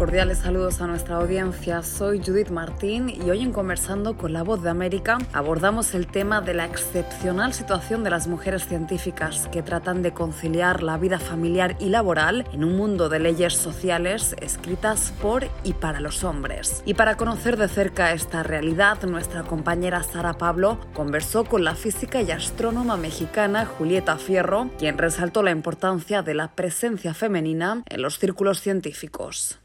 Cordiales saludos a nuestra audiencia. Soy Judith Martín y hoy en Conversando con la Voz de América abordamos el tema de la excepcional situación de las mujeres científicas que tratan de conciliar la vida familiar y laboral en un mundo de leyes sociales escritas por y para los hombres. Y para conocer de cerca esta realidad, nuestra compañera Sara Pablo conversó con la física y astrónoma mexicana Julieta Fierro, quien resaltó la importancia de la presencia femenina en los círculos científicos.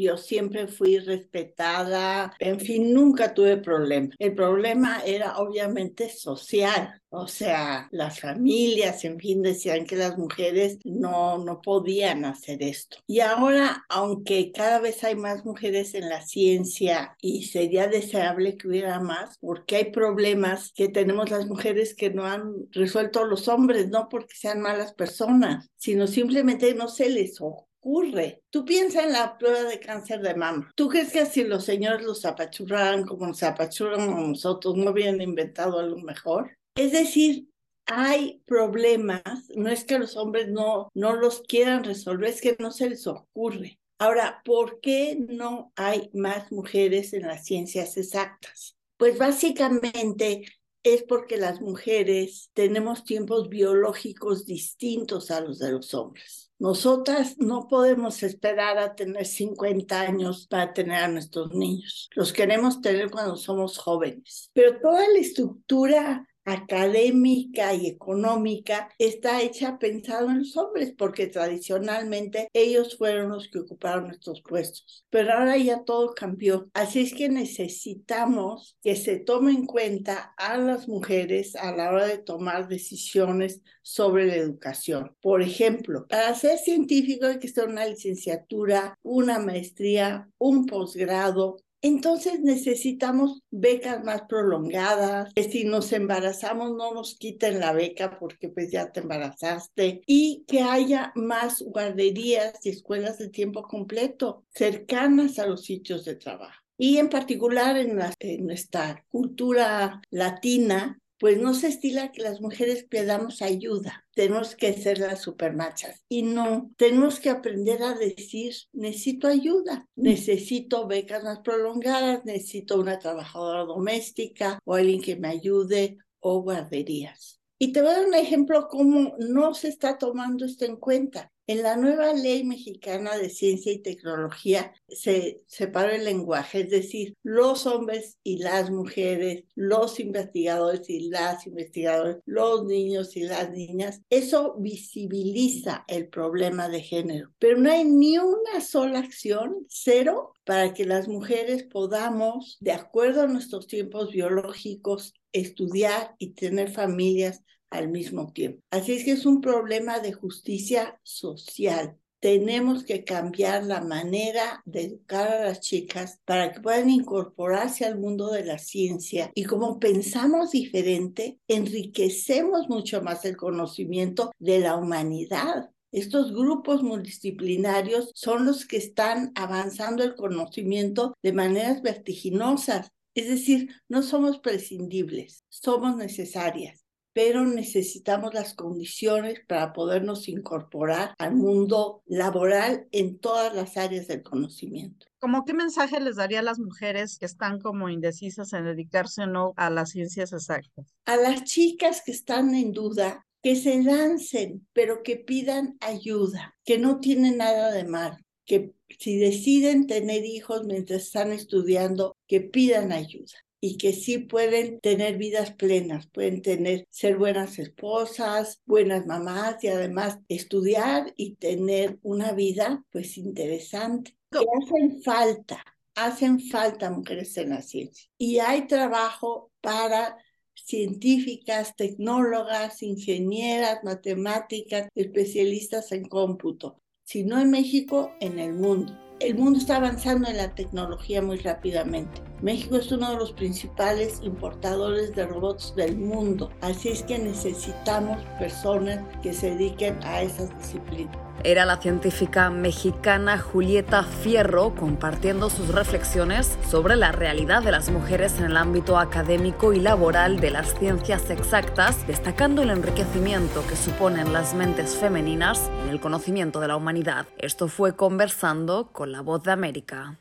Yo siempre fui respetada, en fin, nunca tuve problema. El problema era obviamente social, o sea, las familias, en fin, decían que las mujeres no, no podían hacer esto. Y ahora, aunque cada vez hay más mujeres en la ciencia y sería deseable que hubiera más, porque hay problemas que tenemos las mujeres que no han resuelto los hombres, no porque sean malas personas, sino simplemente no se les ocurre ocurre. Tú piensas en la prueba de cáncer de mama. ¿Tú crees que si los señores los apachurraran como nos apachurran a nosotros, no habían inventado algo mejor? Es decir, hay problemas, no es que los hombres no, no los quieran resolver, es que no se les ocurre. Ahora, ¿por qué no hay más mujeres en las ciencias exactas? Pues básicamente es porque las mujeres tenemos tiempos biológicos distintos a los de los hombres. Nosotras no podemos esperar a tener 50 años para tener a nuestros niños. Los queremos tener cuando somos jóvenes. Pero toda la estructura académica y económica está hecha pensado en los hombres, porque tradicionalmente ellos fueron los que ocuparon nuestros puestos. Pero ahora ya todo cambió. Así es que necesitamos que se tome en cuenta a las mujeres a la hora de tomar decisiones sobre la educación. Por ejemplo, para ser científico hay que estar una licenciatura, una maestría, un posgrado, entonces necesitamos becas más prolongadas, que si nos embarazamos no nos quiten la beca porque pues ya te embarazaste y que haya más guarderías y escuelas de tiempo completo cercanas a los sitios de trabajo. Y en particular en, en nuestra cultura latina, pues no se estila que las mujeres pedamos ayuda. Tenemos que ser las supermachas. Y no, tenemos que aprender a decir, necesito ayuda, necesito becas más prolongadas, necesito una trabajadora doméstica o alguien que me ayude o guarderías. Y te voy a dar un ejemplo cómo no se está tomando esto en cuenta. En la nueva ley mexicana de ciencia y tecnología se separó el lenguaje, es decir, los hombres y las mujeres, los investigadores y las investigadoras, los niños y las niñas. Eso visibiliza el problema de género, pero no hay ni una sola acción, cero, para que las mujeres podamos, de acuerdo a nuestros tiempos biológicos, estudiar y tener familias al mismo tiempo. Así es que es un problema de justicia social. Tenemos que cambiar la manera de educar a las chicas para que puedan incorporarse al mundo de la ciencia y como pensamos diferente, enriquecemos mucho más el conocimiento de la humanidad. Estos grupos multidisciplinarios son los que están avanzando el conocimiento de maneras vertiginosas. Es decir, no somos prescindibles, somos necesarias pero necesitamos las condiciones para podernos incorporar al mundo laboral en todas las áreas del conocimiento. ¿Cómo qué mensaje les daría a las mujeres que están como indecisas en dedicarse o no a las ciencias exactas? A las chicas que están en duda, que se lancen, pero que pidan ayuda, que no tienen nada de mal, que si deciden tener hijos mientras están estudiando, que pidan ayuda y que sí pueden tener vidas plenas, pueden tener, ser buenas esposas, buenas mamás y además estudiar y tener una vida pues interesante. Que hacen falta, hacen falta mujeres en la ciencia. Y hay trabajo para científicas, tecnólogas, ingenieras, matemáticas, especialistas en cómputo, si no en México, en el mundo. El mundo está avanzando en la tecnología muy rápidamente. México es uno de los principales importadores de robots del mundo, así es que necesitamos personas que se dediquen a esas disciplinas. Era la científica mexicana Julieta Fierro compartiendo sus reflexiones sobre la realidad de las mujeres en el ámbito académico y laboral de las ciencias exactas, destacando el enriquecimiento que suponen las mentes femeninas en el conocimiento de la humanidad. Esto fue conversando con la voz de América.